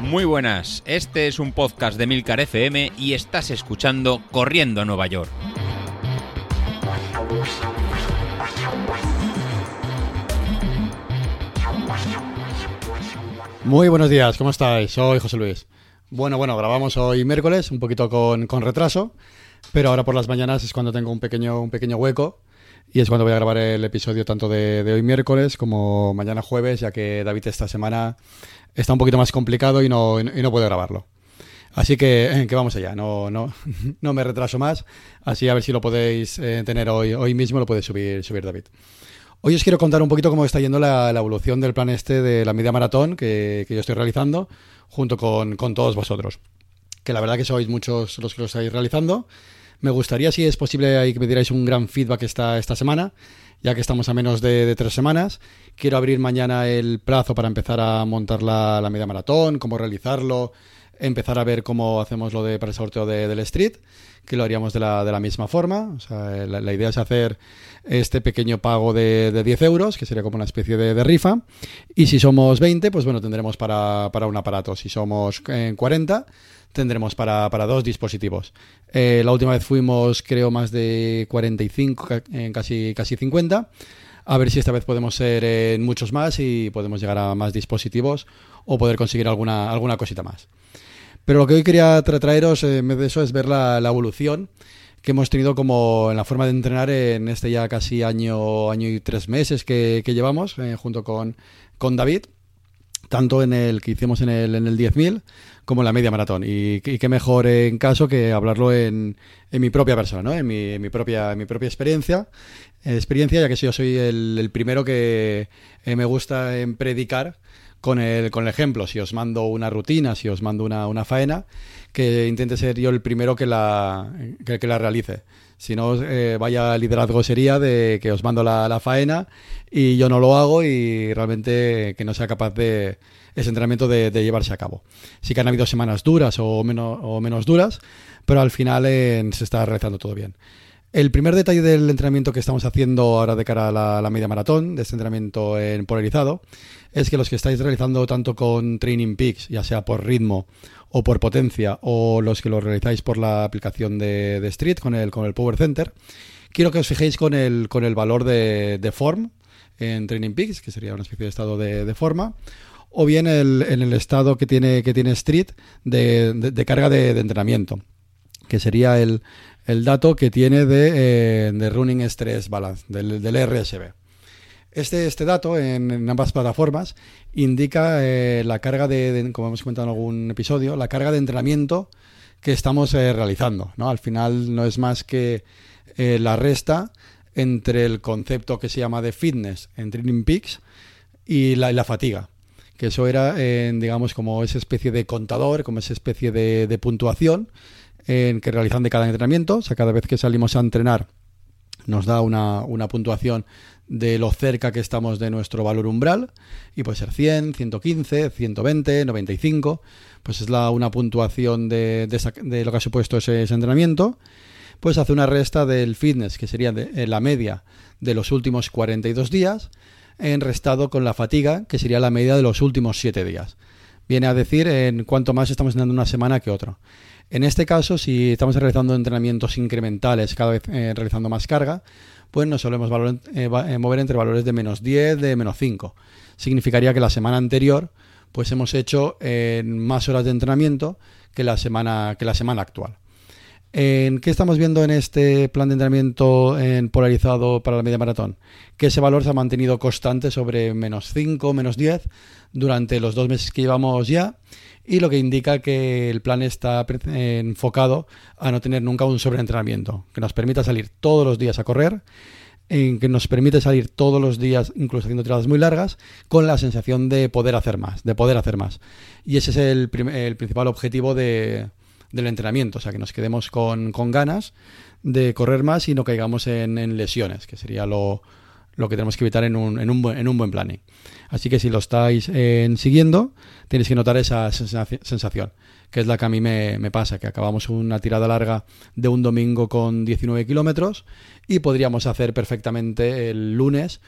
Muy buenas, este es un podcast de Milcar FM y estás escuchando Corriendo a Nueva York. Muy buenos días, ¿cómo estáis? Soy José Luis. Bueno, bueno, grabamos hoy miércoles, un poquito con, con retraso, pero ahora por las mañanas es cuando tengo un pequeño, un pequeño hueco y es cuando voy a grabar el episodio tanto de, de hoy miércoles como mañana jueves, ya que David esta semana está un poquito más complicado y no, y no puede grabarlo. Así que, eh, que vamos allá, no, no, no me retraso más, así a ver si lo podéis eh, tener hoy, hoy mismo, lo puede subir, subir David. Hoy os quiero contar un poquito cómo está yendo la, la evolución del plan este de la media maratón que, que yo estoy realizando junto con, con, todos vosotros. Que la verdad que sois muchos los que lo estáis realizando. Me gustaría, si es posible, que me dierais un gran feedback esta, esta semana, ya que estamos a menos de, de, tres semanas. Quiero abrir mañana el plazo para empezar a montar la, la media maratón, cómo realizarlo, empezar a ver cómo hacemos lo de para el sorteo de, del street, que lo haríamos de la, de la misma forma. O sea, la, la, idea es hacer este pequeño pago de, de 10 euros, que sería como una especie de, rifa. Y si somos 20, pues bueno, tendremos para, para un aparato. Si somos eh, 40, tendremos para, para dos dispositivos. Eh, la última vez fuimos, creo, más de 45, eh, casi, casi 50. A ver si esta vez podemos ser en muchos más y podemos llegar a más dispositivos o poder conseguir alguna, alguna cosita más. Pero lo que hoy quería tra traeros eh, en vez de eso es ver la, evolución que hemos tenido como en la forma de entrenar en este ya casi año, año y tres meses que, llevamos eh, junto con, con David, tanto en el que hicimos en el, en el 10.000 como en la media maratón. Y, y qué mejor en caso que hablarlo en, en mi propia persona, ¿no? en, mi, en mi, propia, mi propia experiencia, experiencia, ya que yo soy el, primero que eh, me gusta en predicar con el, con el ejemplo. Si os mando una rutina, si os mando una, una faena, que intente ser yo el primero que la, que, la realice. Si no, eh, vaya liderazgo sería de que os mando la, la, faena y yo no lo hago y realmente que no sea capaz de ese entrenamiento de, de llevarse a cabo. Sí que han habido semanas duras o menos, o menos duras, pero al final eh, se está realizando todo bien. El primer detalle del entrenamiento que estamos haciendo ahora de cara a la, la, media maratón, de este entrenamiento en polarizado, es que los que estáis realizando tanto con Training Peaks, ya sea por ritmo o por potencia, o los que lo realizáis por la aplicación de, de Street con el, con el Power Center, quiero que os fijéis con el, con el valor de, de form en Training Peaks, que sería una especie de estado de, de forma, o bien el, en el estado que tiene, que tiene Street de, de, carga de entrenamiento, que sería el, el dato que tiene de, eh, de Running Stress Balance, del, del RSB. Este, este dato en, ambas plataformas indica eh, la carga de, como hemos comentado en algún episodio, la carga de entrenamiento que estamos eh, realizando. ¿no? Al final no es más que la resta entre el concepto que se llama de fitness en Training Peaks y la, la fatiga. Que eso era, digamos, como esa especie de contador, como esa especie de, de puntuación en que realizan de cada entrenamiento. O sea, cada vez que salimos a entrenar nos da una, una puntuación de lo cerca que estamos de nuestro valor umbral y puede ser 100, 115, 120, 95, pues es la, una puntuación de, de, esa, lo que ha supuesto ese, entrenamiento, pues hace una resta del fitness que sería de, la media de los últimos 42 días en restado con la fatiga que sería la media de los últimos 7 días. Viene a decir en cuánto más estamos teniendo una semana que otro. En este caso, si estamos realizando entrenamientos incrementales, cada vez eh, realizando más carga, pues nos solemos valor, eh, mover entre valores de menos 10, de menos 5. Significaría que la semana anterior pues hemos hecho eh, más horas de entrenamiento que la semana, que la semana actual. ¿En ¿Qué estamos viendo en este plan de entrenamiento en polarizado para la media maratón? Que ese valor se ha mantenido constante sobre menos 5, menos 10 durante los dos meses que llevamos ya y lo que indica que el plan está enfocado a no tener nunca un sobreentrenamiento, que nos permita salir todos los días a correr, en que nos permite salir todos los días, incluso haciendo tiradas muy largas, con la sensación de poder hacer más, de poder hacer más. Y ese es el, el principal objetivo de, del entrenamiento, o sea, que nos quedemos con, con, ganas de correr más y no caigamos en, lesiones, que sería lo, lo que tenemos que evitar en un, en un, buen, en un buen planning. Así que si lo estáis eh, siguiendo, tenéis que notar esa sensación, que es la que a mí me, me, pasa, que acabamos una tirada larga de un domingo con 19 kilómetros y podríamos hacer perfectamente el lunes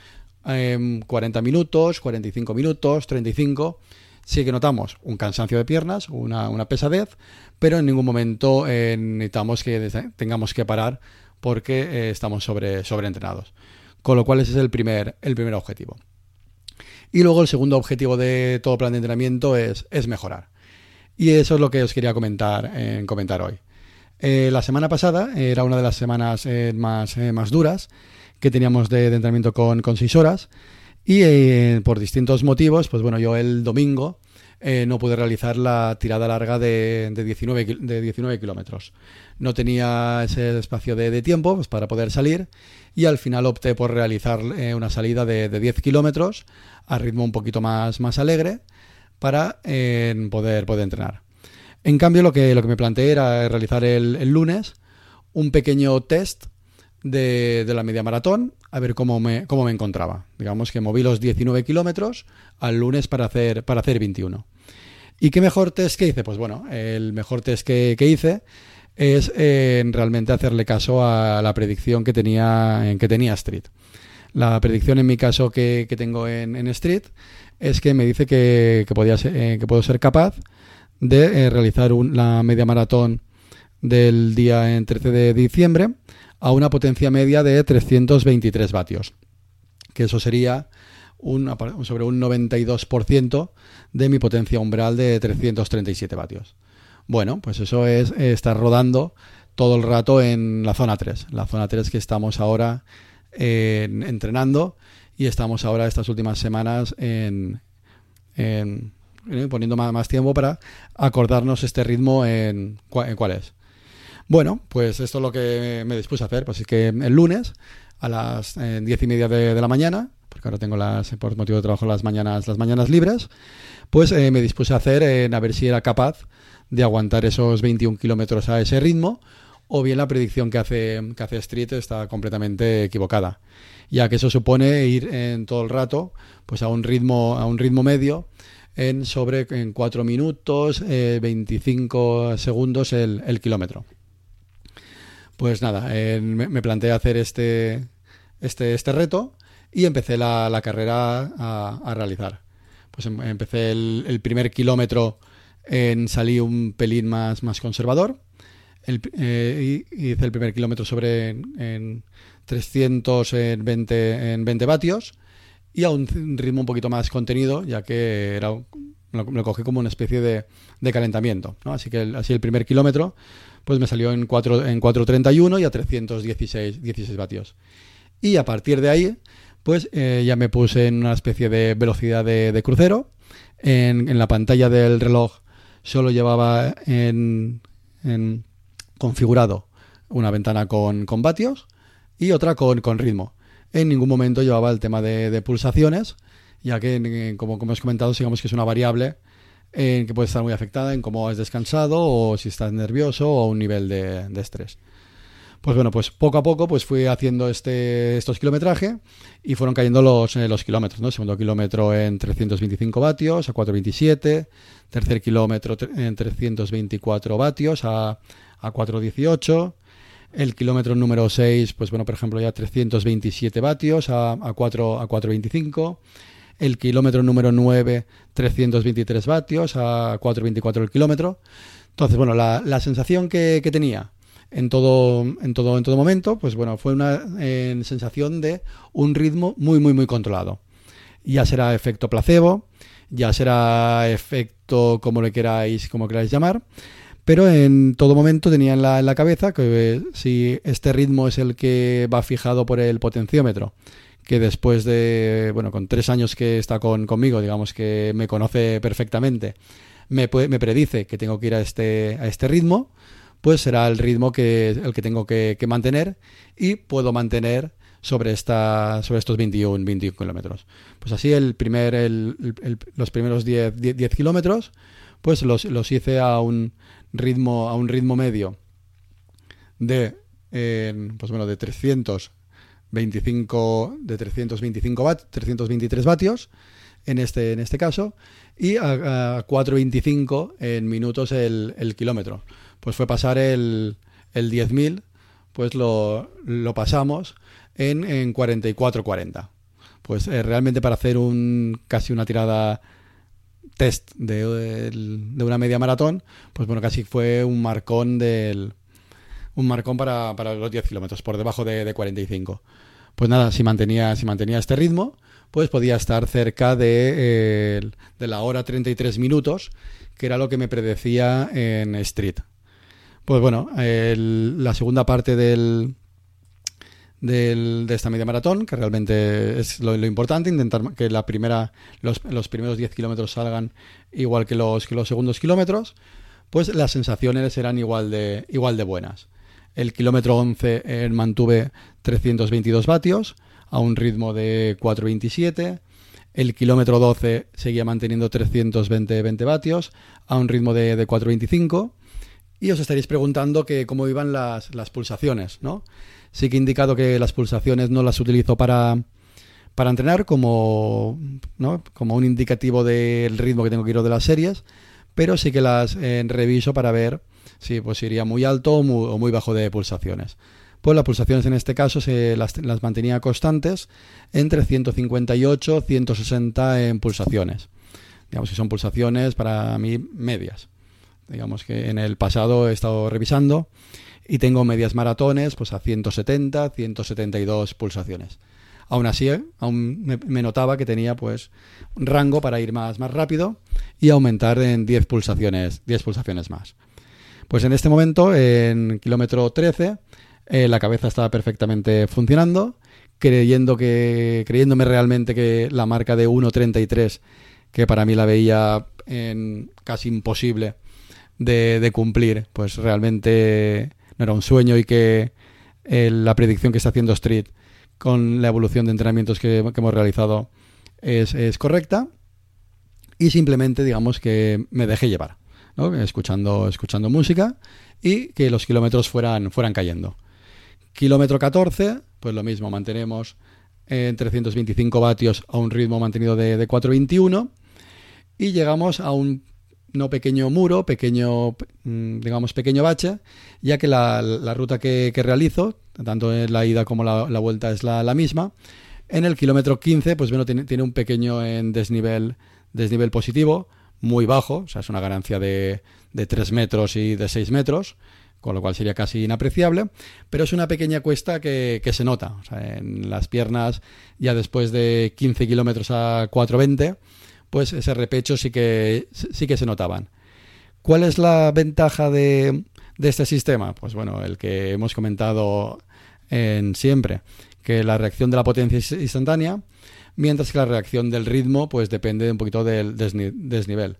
40 em, minutos, 45 minutos, 35. Sí que notamos un cansancio de piernas, una, pesadez, pero en ningún momento eh, necesitamos que tengamos que parar porque eh, estamos sobre, sobreentrenados. Con lo cual ese es el primer, el primer objetivo. Y luego el segundo objetivo de todo plan de entrenamiento es, es mejorar. Y eso es lo que os quería comentar, comentar hoy. Eh, la semana pasada era una de las semanas eh, más, eh, más duras que teníamos de, entrenamiento con, con, seis horas y por distintos motivos, pues bueno, yo el domingo no pude realizar la tirada larga de, de 19, de 19 kilómetros. No tenía ese espacio de, tiempo pues, para poder salir y al final opté por realizar una salida de, 10 kilómetros a ritmo un poquito más, más alegre para poder, poder entrenar. En cambio, lo que, lo que me planteé era realizar el, lunes un pequeño test de, la media maratón, a ver cómo me, cómo me encontraba. Digamos que moví los 19 kilómetros al lunes para hacer, para hacer 21. ¿Y qué mejor test que hice? Pues bueno, el mejor test que, hice es eh, realmente hacerle caso a la predicción que tenía, que tenía Street. La predicción en mi caso que, tengo en, Street es que me dice que, podía eh, que puedo ser capaz de eh, realizar la media maratón del día en 13 de diciembre a una potencia media de 323 vatios, que eso sería sobre un 92% de mi potencia umbral de 337 vatios. Bueno, pues eso es estar rodando todo el rato en la zona 3, la zona 3 que estamos ahora entrenando y estamos ahora estas últimas semanas en ¿eh? poniendo más, tiempo para acordarnos este ritmo en, cuál es. Bueno, pues esto es lo que me dispuse a hacer. Pues es que el lunes a las eh, diez y media de, la mañana, porque ahora tengo las, por motivo de trabajo las mañanas, las mañanas libres, pues eh, me dispuse a hacer en a ver si era capaz de aguantar esos 21 kilómetros a ese ritmo, o bien la predicción que hace, que hace Street está completamente equivocada, ya que eso supone ir en todo el rato pues a un ritmo, a un ritmo medio en sobre en 4 minutos, 25 eh, segundos el, kilómetro. Pues nada, me, planteé hacer este, este, este reto y empecé la, carrera a, realizar. Pues em, empecé el, primer kilómetro en salí un pelín más, más conservador. Eh, y hice el primer kilómetro sobre en, 320 en 20 vatios y a un ritmo un poquito más contenido, ya que era lo, cogí como una especie de, calentamiento. Así que el, así el primer kilómetro pues me salió en 4 en 4.31 y a 316 16 vatios. Y a partir de ahí, pues eh, ya me puse en una especie de velocidad de, crucero. En, la pantalla del reloj solo llevaba en, configurado una ventana con, con vatios y otra con, con ritmo en ningún momento llevaba el tema de, pulsaciones, ya que, como, como hemos comentado, digamos que es una variable en que puede estar muy afectada en cómo has descansado o si estás nervioso o un nivel de, estrés. Pues bueno, pues poco a poco pues fui haciendo este, estos kilometrajes y fueron cayendo los, eh, los kilómetros, ¿no? Segundo kilómetro en 325 vatios a 427, tercer kilómetro en 324 vatios a, a 418, el kilómetro número 6, pues bueno, por ejemplo, ya 327 vatios a, a, 4, a 425. El kilómetro número 9, 323 vatios a 424 el kilómetro. Entonces, bueno, la, la sensación que, que, tenía en todo, en, todo, en todo momento, pues bueno, fue una sensación de un ritmo muy, muy, muy controlado. Ya será efecto placebo, ya será efecto como le queráis, como queráis llamar, pero en todo momento tenía en la, cabeza que eh, si este ritmo es el que va fijado por el potenciómetro, que después de, bueno, con tres años que está con, conmigo, digamos que me conoce perfectamente, me, me predice que tengo que ir a este, a este ritmo, pues será el ritmo que el que tengo que, mantener y puedo mantener sobre esta sobre estos 21, 21 kilómetros. Pues así el primer el, los primeros 10, 10, kilómetros pues los, los hice a un ritmo, a un ritmo medio de, pues bueno, de 325, de 325 323 vatios en este, en este caso, y a, 4.25 en minutos el, kilómetro. Pues fue pasar el, el 10.000, pues lo, lo pasamos en, en 44.40. Pues eh, realmente para hacer un casi una tirada test de, de, una media maratón, pues bueno, casi fue un marcón del un marcón para, los 10 kilómetros, por debajo de, de 45. Pues nada, si mantenía, si mantenía este ritmo, pues podía estar cerca de, eh, de la hora 33 minutos, que era lo que me predecía en Street. Pues bueno, la segunda parte del, del, de esta media maratón, que realmente es lo, importante, intentar que la primera, los, primeros 10 kilómetros salgan igual que los, que los segundos kilómetros, pues las sensaciones eran igual de, igual de buenas. El kilómetro 11 eh, mantuve 322 vatios a un ritmo de 427. El kilómetro 12 seguía manteniendo 320 20 vatios a un ritmo de, de 425. Y os estaréis preguntando que cómo iban las, las, pulsaciones, ¿no? Sí que he indicado que las pulsaciones no las utilizo para, para entrenar como, ¿no? como un indicativo del ritmo que tengo que ir de las series, pero sí que las eh, reviso para ver si pues iría muy alto o muy, o muy, bajo de pulsaciones. Pues las pulsaciones en este caso se las, mantenía constantes entre 158 160 en pulsaciones. Digamos que son pulsaciones para mí medias. Digamos que en el pasado he estado revisando y tengo medias maratones pues a 170, 172 pulsaciones. Aún así, aún me, notaba que tenía pues un rango para ir más, más rápido y aumentar en 10 pulsaciones, 10 pulsaciones más. Pues en este momento, en kilómetro 13, eh, la cabeza estaba perfectamente funcionando, creyendo que, creyéndome realmente que la marca de 1.33, que para mí la veía en casi imposible, de, cumplir, pues realmente no era un sueño y que eh, la predicción que está haciendo Street con la evolución de entrenamientos que, hemos realizado es, correcta y simplemente digamos que me dejé llevar, escuchando, escuchando música y que los kilómetros fueran, fueran cayendo. Kilómetro 14, pues lo mismo, mantenemos en 325 vatios a un ritmo mantenido de, de 421 y llegamos a un no pequeño muro, pequeño, mm, digamos, pequeño bache, ya que la, ruta que, realizo, tanto la ida como la, vuelta es la, misma, en el kilómetro 15, pues bueno, tiene, tiene un pequeño en desnivel, desnivel positivo, muy bajo, o sea, es una ganancia de, de 3 metros y de 6 metros, con lo cual sería casi inapreciable, pero es una pequeña cuesta que, que se nota, en las piernas ya después de 15 kilómetros a 420, pues ese repecho sí que, sí que se notaban. ¿Cuál es la ventaja de, de este sistema? Pues bueno, el que hemos comentado en siempre, que la reacción de la potencia es instantánea, mientras que la reacción del ritmo pues depende un poquito del desnivel.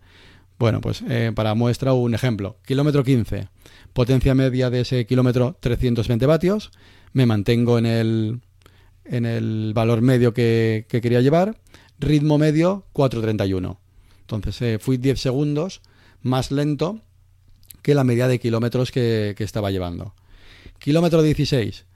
Bueno, pues eh, para muestra un ejemplo. Kilómetro 15, potencia media de ese kilómetro 320 vatios, me mantengo en el, en el valor medio que, que quería llevar ritmo medio 4.31. Entonces eh, fui 10 segundos más lento que la media de kilómetros que, estaba llevando. Kilómetro 16,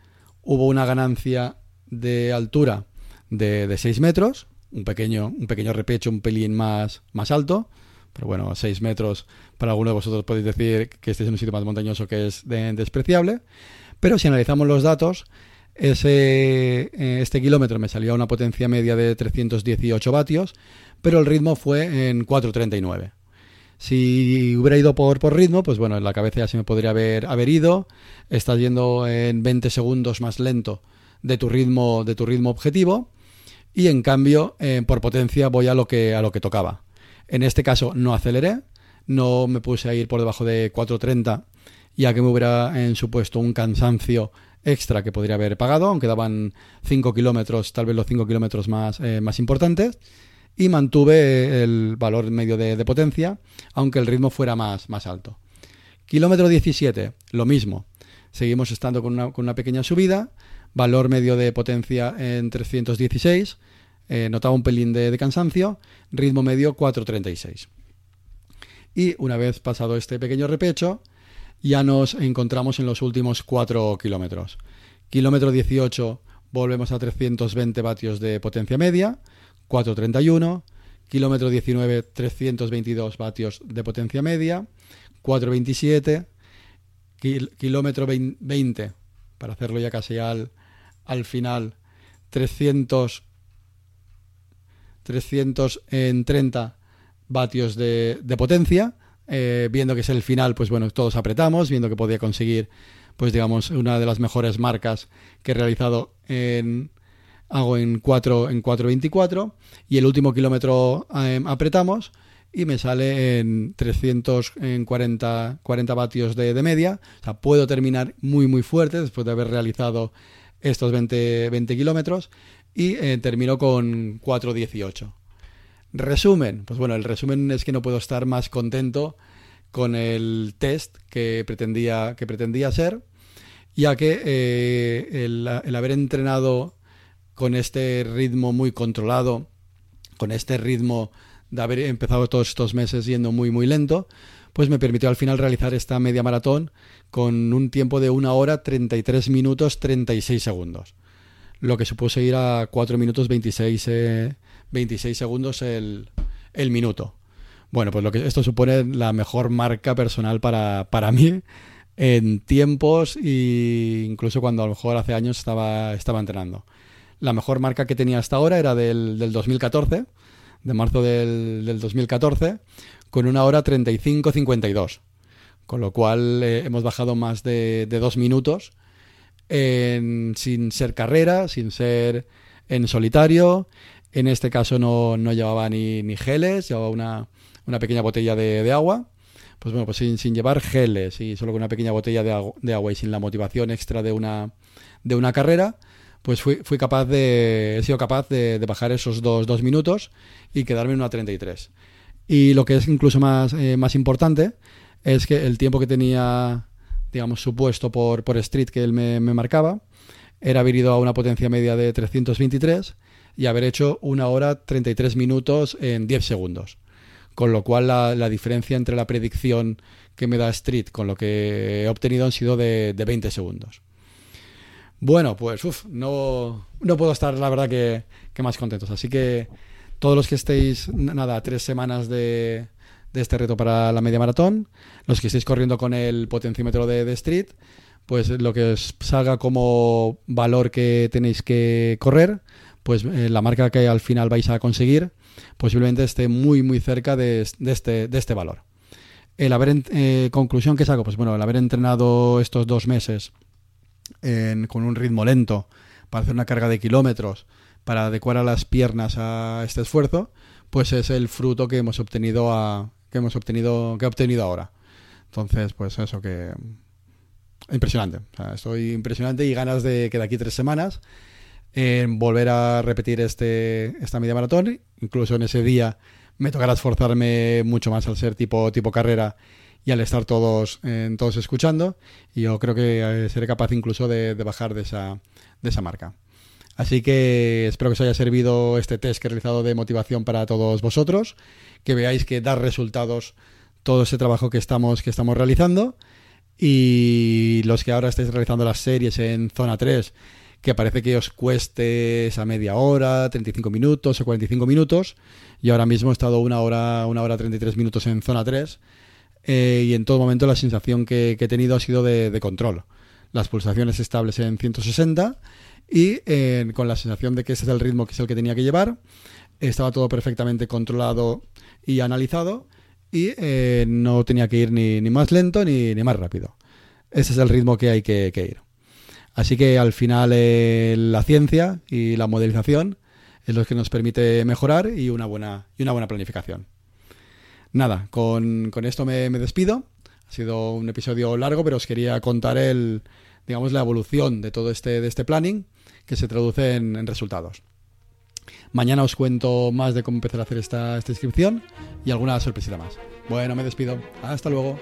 hubo una ganancia de altura de, 6 metros, un pequeño, un pequeño repecho, un pelín más, más alto, pero bueno, 6 metros para alguno de vosotros podéis decir que este es un sitio más montañoso que es despreciable, pero si analizamos los datos, ese, eh, este kilómetro me salió a una potencia media de 318 vatios, pero el ritmo fue en 4.39. Si hubiera ido por, por ritmo, pues bueno, en la cabeza ya se me podría haber, haber ido. Estás yendo en 20 segundos más lento de tu ritmo, de tu ritmo objetivo. Y en cambio, eh, por potencia voy a lo, que, a lo que tocaba. En este caso no aceleré, no me puse a ir por debajo de 4.30, ya que me hubiera en supuesto un cansancio extra que podría haber pagado, aunque daban 5 kilómetros, tal vez los 5 kilómetros más, eh, más importantes, y mantuve el valor medio de, potencia, aunque el ritmo fuera más, más alto. Kilómetro 17, lo mismo. Seguimos estando con una, con una pequeña subida, valor medio de potencia en 316, eh, notaba un pelín de, de cansancio, ritmo medio 436. Y una vez pasado este pequeño repecho, ya nos encontramos en los últimos 4 kilómetros. Kilómetro 18 volvemos a 320 vatios de potencia media, 431. Kilómetro 19, 322 vatios de potencia media, 427. kilómetro 20, para hacerlo ya casi al, al final, 300, 330 vatios de, de potencia. Eh, viendo que es el final, pues bueno, todos apretamos, viendo que podía conseguir, pues digamos, una de las mejores marcas que he realizado en, hago en 4 en 4.24 y el último kilómetro eh, apretamos y me sale en 340 40 vatios de, de, media. O sea, puedo terminar muy muy fuerte después de haber realizado estos 20, 20 kilómetros y eh, termino con 4.18. Resumen, pues bueno, el resumen es que no puedo estar más contento con el test que pretendía, que pretendía ser, ya que eh, el, el, haber entrenado con este ritmo muy controlado, con este ritmo de haber empezado todos estos meses yendo muy muy lento, pues me permitió al final realizar esta media maratón con un tiempo de una hora 33 minutos 36 segundos, lo que supuso ir a 4 minutos 26 eh, 26 segundos el, el, minuto. Bueno, pues lo que esto supone la mejor marca personal para, para mí en tiempos e incluso cuando a lo mejor hace años estaba, estaba entrenando. La mejor marca que tenía hasta ahora era del, del 2014, de marzo del, del, 2014, con una hora 35-52. Con lo cual eh, hemos bajado más de, dos minutos en, sin ser carrera, sin ser en solitario, en este caso no, no llevaba ni, ni, geles, llevaba una, una pequeña botella de, de, agua. Pues bueno, pues sin, sin, llevar geles y solo con una pequeña botella de, de agua y sin la motivación extra de una, de una carrera, pues fui, fui capaz de, he sido capaz de, de bajar esos dos, dos, minutos y quedarme en una 33. Y lo que es incluso más, eh, más importante es que el tiempo que tenía, digamos, supuesto por, por Street que él me, marcaba, era haber ido a una potencia media de 323 y haber hecho una hora 33 minutos en 10 segundos. Con lo cual la, la, diferencia entre la predicción que me da Street con lo que he obtenido han sido de, de 20 segundos. Bueno, pues uf, no, no puedo estar la verdad que, que, más contentos. Así que todos los que estéis, nada, tres semanas de, de este reto para la media maratón, los que estéis corriendo con el potenciómetro de, de Street, pues lo que os salga como valor que tenéis que correr, pues eh, la marca que al final vais a conseguir posiblemente esté muy muy cerca de, este, de este valor. El haber, eh, conclusión que saco, pues bueno, el haber entrenado estos dos meses en, con un ritmo lento para hacer una carga de kilómetros, para adecuar a las piernas a este esfuerzo, pues es el fruto que hemos obtenido a, que hemos obtenido que he obtenido ahora. Entonces, pues eso que impresionante. Estoy impresionante y ganas de que de aquí tres semanas volver a repetir este, esta media maratón. Incluso en ese día me tocará esforzarme mucho más al ser tipo, tipo carrera y al estar todos, eh, todos escuchando. Y yo creo que eh, seré capaz incluso de, de, bajar de esa, de esa marca. Así que espero que os haya servido este test que he realizado de motivación para todos vosotros, que veáis que da resultados todo ese trabajo que estamos, que estamos realizando. Y los que ahora estáis realizando las series en zona 3, que parece que os cueste esa media hora, 35 minutos o 45 minutos. Y ahora mismo he estado una hora, una hora 33 minutos en zona 3. Eh, y en todo momento la sensación que, he tenido ha sido de, control. Las pulsaciones estables en 160 y eh, con la sensación de que ese es el ritmo que es el que tenía que llevar. Estaba todo perfectamente controlado y analizado y eh, no tenía que ir ni, ni más lento ni, ni, más rápido. Ese es el ritmo que hay que, que ir. Así que al final eh, la ciencia y la modelización es lo que nos permite mejorar y una buena, y una buena planificación. Nada, con, con esto me, me, despido. Ha sido un episodio largo, pero os quería contar el, digamos, la evolución de todo este, de este planning que se traduce en, resultados. Mañana os cuento más de cómo empezar a hacer esta, esta inscripción y alguna sorpresita más. Bueno, me despido. Hasta luego.